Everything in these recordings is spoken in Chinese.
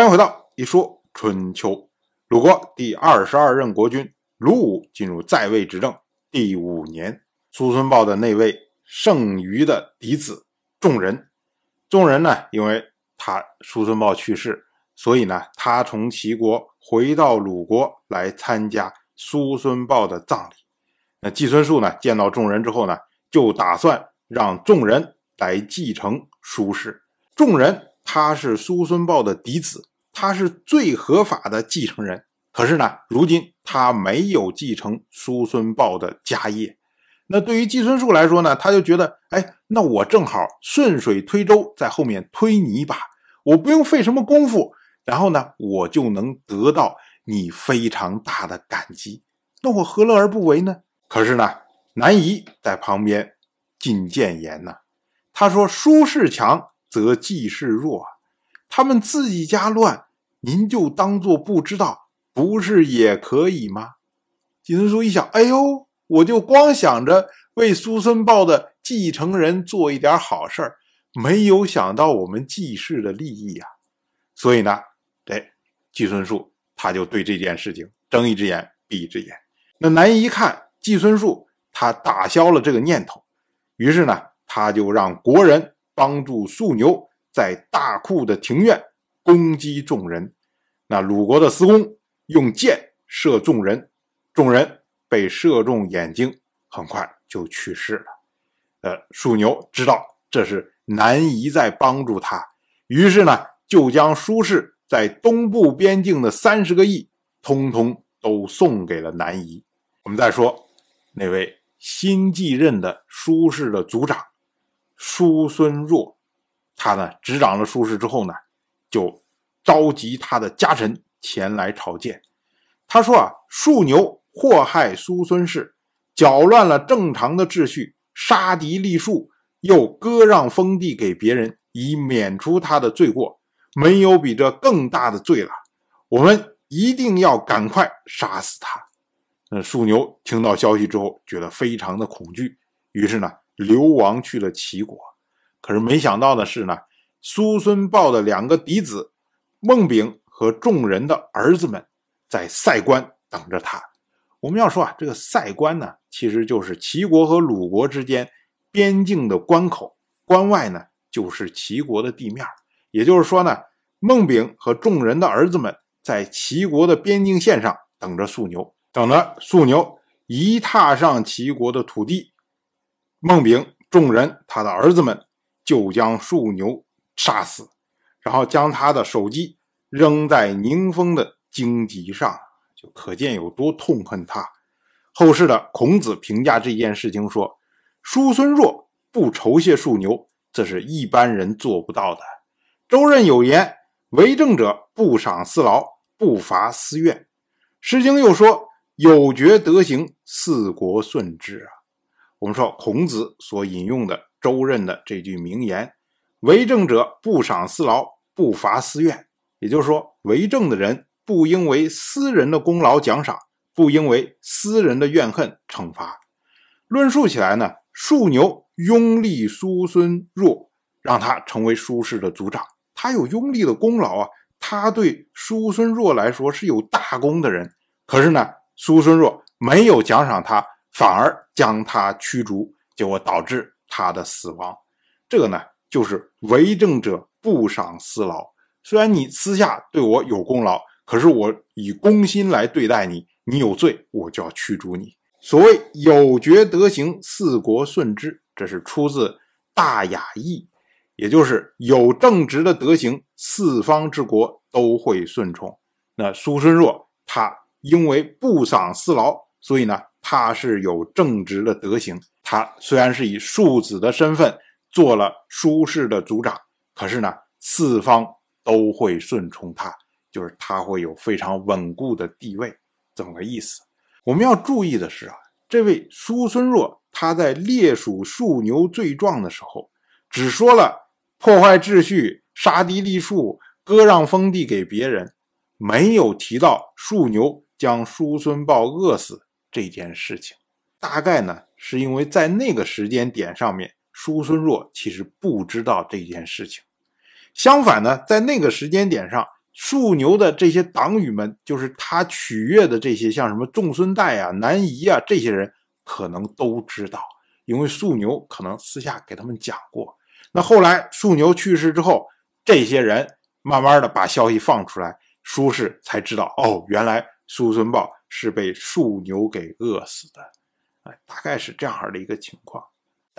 欢迎回到一说春秋。鲁国第二十二任国君鲁武进入在位执政第五年，叔孙豹的那位剩余的嫡子仲人，仲人呢，因为他叔孙豹去世，所以呢，他从齐国回到鲁国来参加叔孙豹的葬礼。那季孙树呢，见到仲人之后呢，就打算让仲人来继承叔氏。仲人他是叔孙豹的嫡子。他是最合法的继承人，可是呢，如今他没有继承叔孙豹的家业。那对于季孙树来说呢，他就觉得，哎，那我正好顺水推舟，在后面推你一把，我不用费什么功夫，然后呢，我就能得到你非常大的感激。那我何乐而不为呢？可是呢，南夷在旁边进谏言呢，他说：“叔氏强则季氏弱。”他们自己家乱，您就当做不知道，不是也可以吗？季孙叔一想，哎呦，我就光想着为叔孙豹的继承人做一点好事儿，没有想到我们季氏的利益呀。所以呢，这季孙树他就对这件事情睁一只眼闭一只眼。那南夷一看季孙树，他打消了这个念头，于是呢，他就让国人帮助素牛。在大库的庭院攻击众人，那鲁国的司公用箭射众人，众人被射中眼睛，很快就去世了。呃，属牛知道这是南夷在帮助他，于是呢，就将舒氏在东部边境的三十个亿，通通都送给了南夷。我们再说那位新继任的舒氏的族长叔孙弱。他呢执掌了舒氏之后呢，就召集他的家臣前来朝见。他说啊，树牛祸害苏孙氏，搅乱了正常的秩序，杀敌立树，又割让封地给别人，以免除他的罪过。没有比这更大的罪了。我们一定要赶快杀死他。那树牛听到消息之后，觉得非常的恐惧，于是呢，流亡去了齐国。可是没想到的是呢，苏孙豹的两个嫡子孟炳和众人的儿子们在塞关等着他。我们要说啊，这个塞关呢，其实就是齐国和鲁国之间边境的关口，关外呢就是齐国的地面。也就是说呢，孟炳和众人的儿子们在齐国的边境线上等着素牛，等着素牛一踏上齐国的土地，孟炳众人他的儿子们。就将树牛杀死，然后将他的首级扔在宁封的荆棘上，就可见有多痛恨他。后世的孔子评价这件事情说：“叔孙弱不酬谢树牛，这是一般人做不到的。”周任有言：“为政者不赏私劳，不罚私怨。”《诗经》又说：“有觉德行，四国顺之。”啊，我们说孔子所引用的。周任的这句名言：“为政者不赏私劳，不伐私怨。”也就是说，为政的人不应为私人的功劳奖赏，不应为私人的怨恨惩罚。论述起来呢，树牛拥立叔孙弱，让他成为叔氏的族长，他有拥立的功劳啊。他对叔孙弱来说是有大功的人。可是呢，叔孙弱没有奖赏他，反而将他驱逐，结果导致。他的死亡，这个呢，就是为政者不赏私劳。虽然你私下对我有功劳，可是我以公心来对待你，你有罪，我就要驱逐你。所谓有觉德行，四国顺之，这是出自《大雅义》，也就是有正直的德行，四方之国都会顺从。那苏孙若他因为不赏私劳，所以呢，他是有正直的德行。他虽然是以庶子的身份做了舒氏的族长，可是呢，四方都会顺从他，就是他会有非常稳固的地位，这么个意思。我们要注意的是啊，这位叔孙若他在列属庶牛罪状的时候，只说了破坏秩序、杀敌立树、割让封地给别人，没有提到庶牛将叔孙豹饿死这件事情。大概呢，是因为在那个时间点上面，叔孙弱其实不知道这件事情。相反呢，在那个时间点上，庶牛的这些党羽们，就是他取悦的这些，像什么仲孙代啊、南夷啊这些人，可能都知道，因为庶牛可能私下给他们讲过。那后来庶牛去世之后，这些人慢慢的把消息放出来，苏轼才知道，哦，原来叔孙豹是被庶牛给饿死的，哎，大概是这样的一个情况。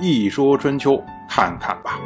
一说春秋”看看吧。